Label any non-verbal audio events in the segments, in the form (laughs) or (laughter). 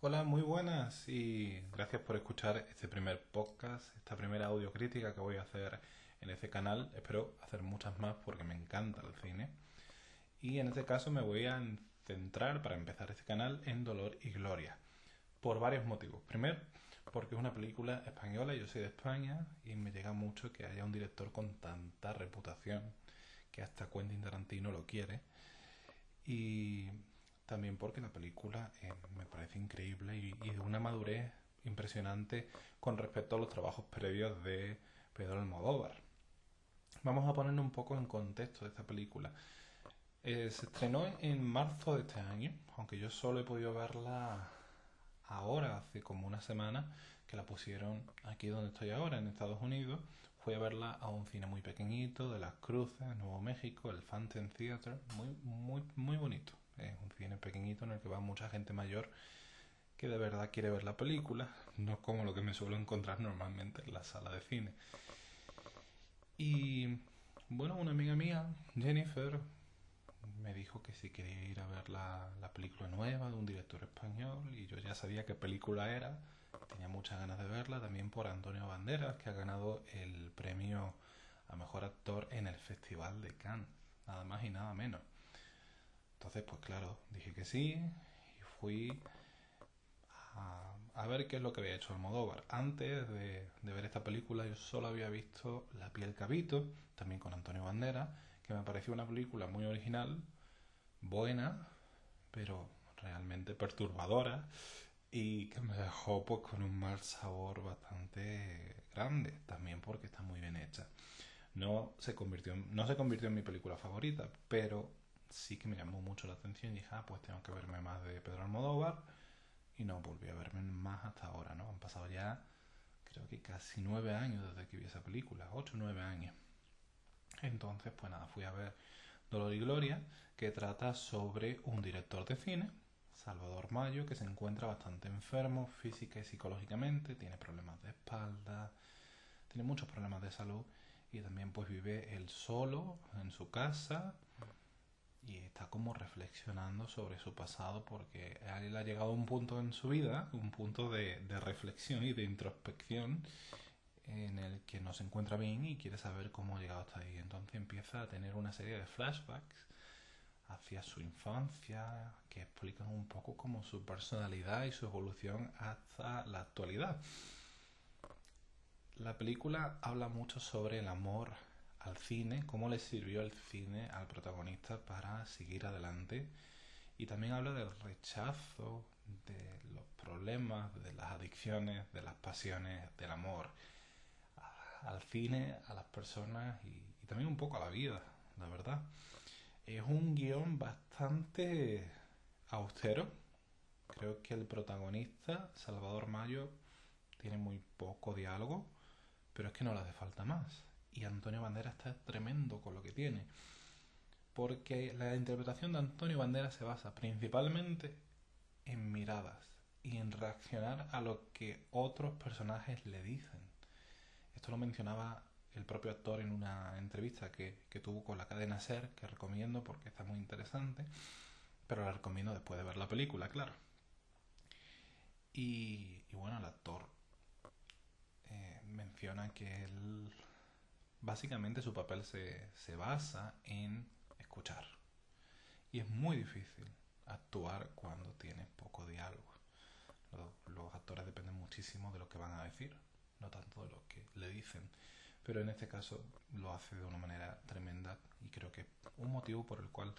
Hola, muy buenas y gracias por escuchar este primer podcast, esta primera audiocrítica que voy a hacer en este canal. Espero hacer muchas más porque me encanta el cine. Y en este caso me voy a centrar para empezar este canal en Dolor y Gloria. Por varios motivos. Primero, porque es una película española, yo soy de España y me llega mucho que haya un director con tanta reputación que hasta Quentin Tarantino lo quiere. Y también porque la película eh, me parece increíble y, de una madurez impresionante con respecto a los trabajos previos de Pedro Almodóvar. Vamos a poner un poco en contexto de esta película. Eh, se estrenó en marzo de este año, aunque yo solo he podido verla ahora, hace como una semana, que la pusieron aquí donde estoy ahora, en Estados Unidos. Fui a verla a un cine muy pequeñito de Las Cruces, Nuevo México, el Fountain Theater, muy, muy, muy bonito. Es un cine pequeñito en el que va mucha gente mayor que de verdad quiere ver la película, no como lo que me suelo encontrar normalmente en la sala de cine. Y bueno, una amiga mía, Jennifer, me dijo que si quería ir a ver la, la, película nueva de un director español y yo ya sabía qué película era, tenía muchas ganas de verla, también por Antonio Banderas, que ha ganado el premio a Mejor Actor en el Festival de Cannes, nada más y nada menos. Entonces, pues claro, dije que sí y fui a, ver qué es lo que había hecho Almodóvar. Antes de, ver esta película yo solo había visto La piel cabito, también con Antonio Bandera, que me pareció una película muy original, buena, pero realmente perturbadora y que me dejó pues con un mal sabor bastante grande, también porque está muy bien hecha. No se convirtió no se convirtió en mi película favorita, pero sí que me llamó mucho la atención y dije, ah, pues tengo que verme más de Pedro Almodóvar y no volví a verme más hasta ahora, ¿no? Han pasado ya creo que casi nueve años desde que vi esa película, ocho nueve años. Entonces, pues nada, fui a ver Dolor y Gloria, que trata sobre un director de cine, Salvador Mayo, que se encuentra bastante enfermo física y psicológicamente, tiene problemas de espalda, tiene muchos problemas de salud y también pues vive él solo en su casa y está como reflexionando sobre su pasado porque a él ha llegado a un punto en su vida, un punto de, de, reflexión y de introspección en el que no se encuentra bien y quiere saber cómo ha llegado hasta ahí. Entonces empieza a tener una serie de flashbacks hacia su infancia que explican un poco como su personalidad y su evolución hasta la actualidad. La película habla mucho sobre el amor al cine, cómo le sirvió el cine al protagonista para seguir adelante. Y también habla del rechazo, de los problemas, de las adicciones, de las pasiones, del amor al cine, a las personas y, y también un poco a la vida, la verdad. Es un guion bastante austero. Creo que el protagonista, Salvador Mayo, tiene muy poco diálogo, pero es que no le hace falta más y Antonio Bandera está tremendo con lo que tiene. Porque la interpretación de Antonio Bandera se basa principalmente en miradas y en reaccionar a lo que otros personajes le dicen. Esto lo mencionaba el propio actor en una entrevista que, que tuvo con la cadena Ser, que recomiendo porque está muy interesante, pero la recomiendo después de ver la película, claro. Y, y bueno, el actor eh, menciona que él básicamente su papel se, se basa en escuchar. Y es muy difícil actuar cuando tienes poco diálogo. Los, los, actores dependen muchísimo de lo que van a decir, no tanto de lo que le dicen. Pero en este caso lo hace de una manera tremenda y creo que es un motivo por el cual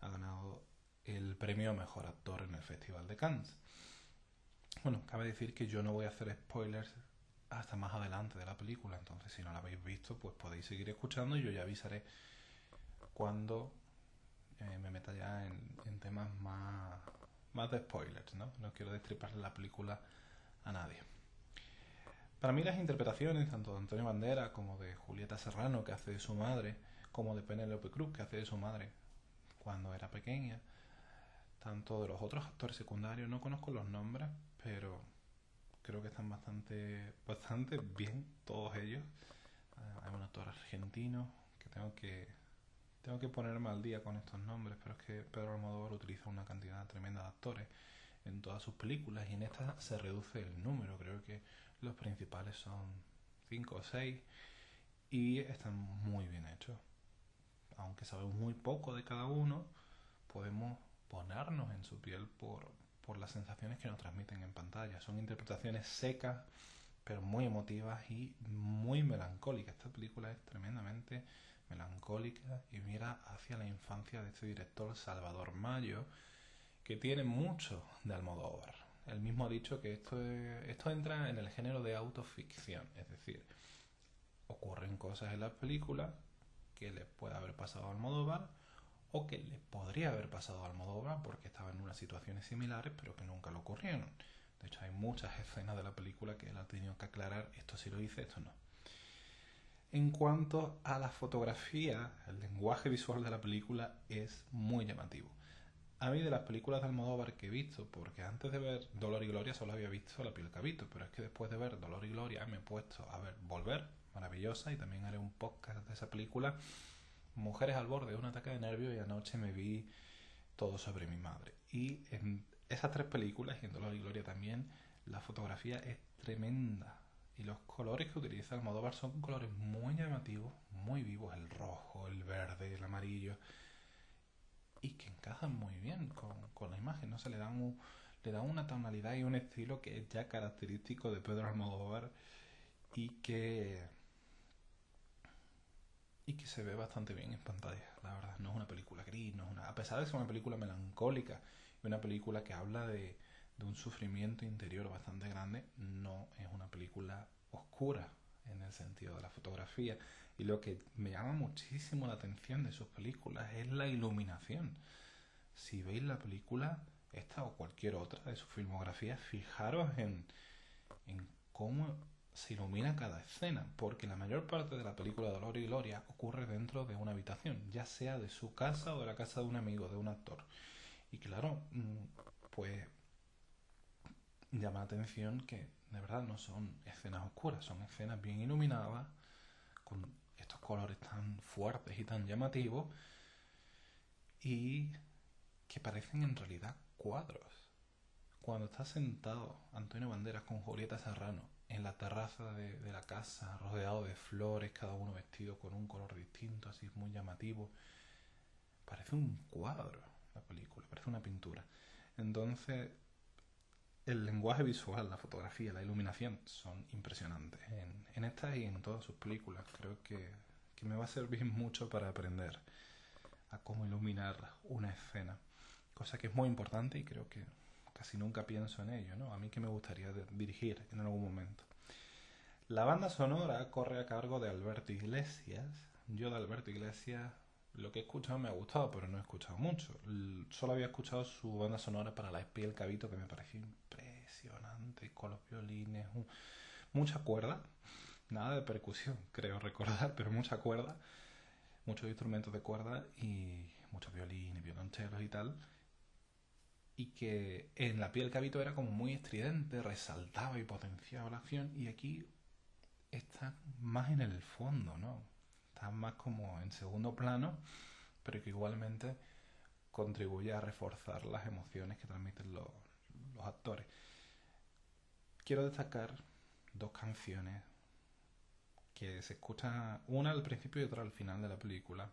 ha ganado el premio Mejor Actor en el Festival de Cannes. Bueno, cabe decir que yo no voy a hacer spoilers hasta más adelante de la película. Entonces, si no la habéis visto, pues podéis seguir escuchando y yo ya avisaré cuando eh, me meta ya en, temas más, más de spoilers, ¿no? No quiero destripar la película a nadie. Para mí las interpretaciones, tanto de Antonio Bandera como de Julieta Serrano, que hace de su madre, como de Penélope Cruz, que hace de su madre cuando era pequeña, tanto de los otros actores secundarios, no conozco los nombres, pero creo que están bastante, bastante bien todos ellos. Ah, hay un actor argentino que tengo que tengo que ponerme al día con estos nombres, pero es que Pedro Almodóvar utiliza una cantidad tremenda de actores. en todas sus películas y en esta se reduce el número. Creo que los principales son 5 o 6 y están muy bien hechos. Aunque sabemos muy poco de cada uno, podemos ponernos en su piel por, por las sensaciones que nos transmiten en pantalla. Son interpretaciones secas, pero muy emotivas y muy melancólicas. Esta película es tremendamente melancólica y mira hacia la infancia de este director Salvador Mayo, que tiene mucho de Almodóvar. Él mismo ha dicho que esto, esto entra en el género de autoficción, es decir, ocurren cosas en la película que le puede haber pasado a Almodóvar o que le podría haber pasado a Almodóvar porque estaba en unas situaciones similares pero que nunca lo ocurrieron. De hecho hay muchas escenas de la película que él ha tenido que aclarar esto sí lo hice, esto no. En cuanto a la fotografía, el lenguaje visual de la película es muy llamativo. A mí de las películas de Almodóvar que he visto, porque antes de ver Dolor y Gloria solo había visto La piel cabito, pero es que después de ver Dolor y Gloria me he puesto a ver Volver, maravillosa, y también haré un podcast de esa película, Mujeres al borde de un ataque de nervios, y anoche me vi Todo sobre mi madre. Y en esas tres películas, y en Dolor y Gloria también, la fotografía es tremenda. Y los colores que utiliza Almodóvar son colores muy llamativos, muy vivos, el rojo, el verde, el amarillo, y que encajan muy bien con, la imagen, ¿no? Se le dan, un, le dan una tonalidad y un estilo que es ya característico de Pedro Almodóvar y que y que se ve bastante bien en pantalla, la verdad. No es una película gris, no es una, a pesar de ser una película melancólica y una película que habla de, de un sufrimiento interior bastante grande, no es una película oscura en el sentido de la fotografía. Y lo que me llama muchísimo la atención de sus películas es la iluminación. Si veis la película, esta o cualquier otra de su filmografía, fijaros en, en cómo se ilumina cada escena, porque la mayor parte de la película Dolor y Gloria ocurre dentro de una habitación, ya sea de su casa o de la casa de un amigo, de un actor. Y claro, mm, pues llama la atención que de verdad no son escenas oscuras, son escenas bien iluminadas, con estos colores tan fuertes y tan llamativos, y que parecen en realidad cuadros. Cuando está sentado Antonio Banderas con Julieta Serrano en la terraza de, de, la casa, rodeado de flores, cada uno vestido con un color distinto, así muy llamativo, parece un cuadro la película, parece una pintura. Entonces, el lenguaje visual, la fotografía, la iluminación son impresionantes en, en esta y en todas sus películas. Creo que, que, me va a servir (laughs) mucho para aprender a cómo iluminar una escena, cosa que es muy importante y creo que casi nunca pienso en ello, ¿no? A mí que me gustaría dirigir en algún momento. La banda sonora corre a cargo de Alberto Iglesias. Yo de Alberto Iglesias lo que he escuchado me ha gustado, pero no he escuchado mucho. Solo había escuchado su banda sonora para La espía y el cabito, que me pareció impresionante, con los violines, mucha cuerda, nada de percusión, (laughs) creo recordar, pero mucha cuerda, muchos instrumentos de cuerda y muchos violines, violonchelos y tal. Y que en La piel cabito era como muy estridente, resaltaba y potenciaba la acción, y aquí está más en el fondo, ¿no? está más como en segundo plano, pero que igualmente contribuye a reforzar las emociones que transmiten los, los actores. Quiero destacar dos canciones que se escuchan, una al principio y otra al final de la película.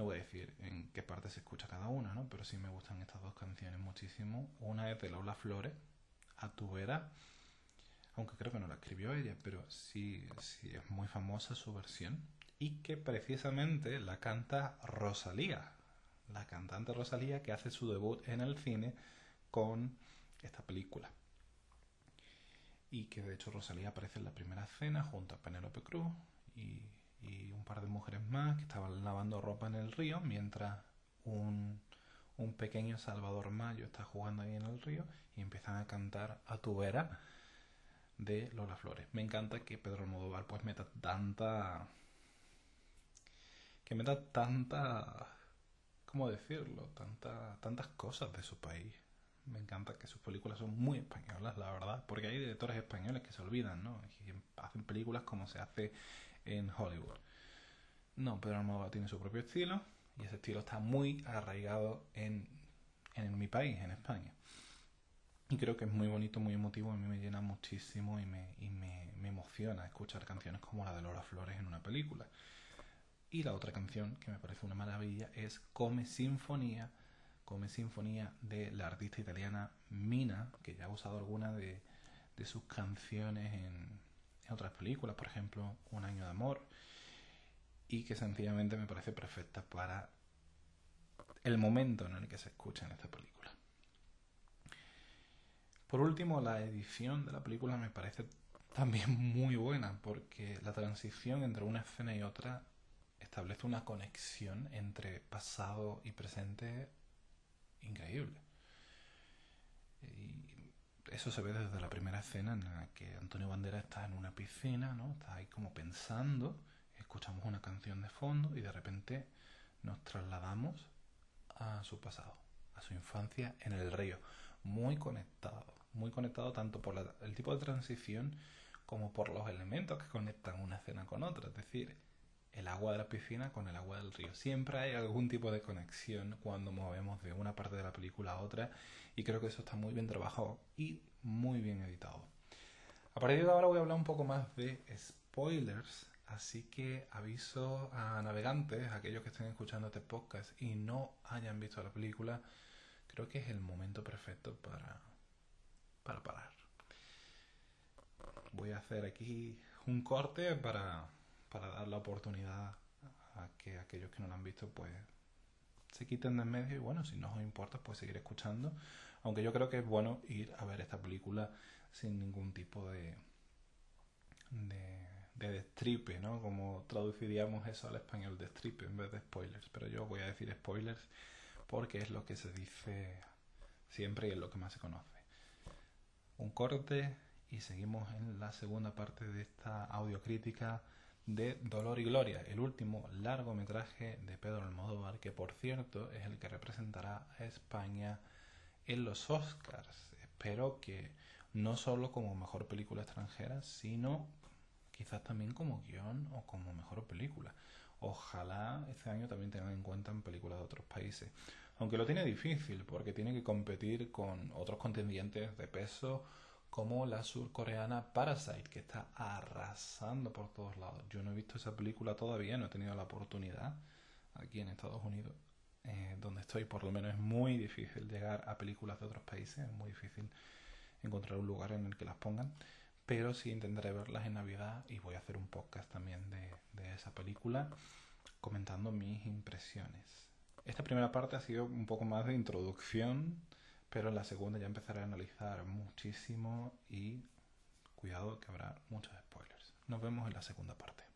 No voy a decir en qué parte se escucha cada una, ¿no? Pero sí me gustan estas dos canciones muchísimo. Una es de Lola Flores, A tu aunque creo que no la escribió ella, pero sí, sí es muy famosa su versión, y que precisamente la canta Rosalía, la cantante Rosalía que hace su debut en el cine con esta película. Y que de hecho Rosalía aparece en la primera escena junto a Penélope Cruz y, y un par de mujeres más que estaban lavando ropa en el río mientras un, un pequeño Salvador Mayo está jugando ahí en el río y empiezan a cantar a tu vera de Lola Flores. Me encanta que Pedro Almodóvar pues meta tanta... que meta tanta... ¿cómo decirlo? Tanta, tantas cosas de su país. Me encanta que sus películas son muy españolas, la verdad, porque hay directores españoles que se olvidan, ¿no? Y hacen películas como se hace en Hollywood. No, Pedro Almodóvar tiene su propio estilo y ese estilo está muy arraigado en, en mi país, en España. Y creo que es muy bonito, muy emotivo, a mí me llena muchísimo y me, y me, me emociona escuchar canciones como la de Lola Flores en una película. Y la otra canción que me parece una maravilla es Come Sinfonía, Come Sinfonía de la artista italiana Mina, que ya ha usado alguna de, de sus canciones en, otras películas, por ejemplo, Un año de amor, y que sencillamente me parece perfecta para el momento en el que se escucha en esta película. Por último, la edición de la película me parece también (laughs) muy buena porque la transición entre una escena y otra establece una conexión entre pasado y presente increíble. Eso se ve desde la primera escena en la que Antonio Bandera está en una piscina, ¿no? Está ahí como pensando, escuchamos una canción de fondo y de repente nos trasladamos a su pasado, a su infancia en el río, muy conectado muy conectado tanto por el tipo de transición como por los elementos que conectan una escena con otra, es decir, el agua de la piscina con el agua del río. Siempre hay algún tipo de conexión cuando movemos de una parte de la película a otra y creo que eso está muy bien trabajado y muy bien editado. A partir de ahora voy a hablar un poco más de spoilers, así que aviso a navegantes, a aquellos que estén escuchando este podcast y no hayan visto la película, creo que es el momento perfecto para para parar. Voy a hacer aquí un corte para, para dar la oportunidad a que aquellos que no lo han visto pues se quiten de en medio y bueno, si no os importa pues seguir escuchando. Aunque yo creo que es bueno ir a ver esta película sin ningún tipo de, de, de destripe, ¿no? Como traduciríamos eso al español, destripe en vez de spoilers. Pero yo voy a decir spoilers porque es lo que se dice siempre y es lo que más se conoce un corte y seguimos en la segunda parte de esta audiocrítica de Dolor y Gloria, el último largometraje de Pedro Almodóvar, que por cierto es el que representará a España en los Oscars. Espero que no solo como mejor película extranjera, sino quizás también como guion o como mejor película. Ojalá este año también tengan en cuenta en películas de otros países. Aunque lo tiene difícil porque tiene que competir con otros contendientes de peso como la surcoreana Parasite, que está arrasando por todos lados. Yo no he visto esa película todavía, no he tenido la oportunidad aquí en Estados Unidos, eh, donde estoy por lo menos es muy difícil llegar a películas de otros países, es muy difícil encontrar un lugar en el que las pongan, pero sí intentaré verlas en Navidad y voy a hacer un podcast también de, de esa película comentando mis impresiones. Esta primera parte ha sido un poco más de introducción, pero en la segunda ya empezaré a analizar muchísimo y cuidado que habrá muchos spoilers. Nos vemos en la segunda parte.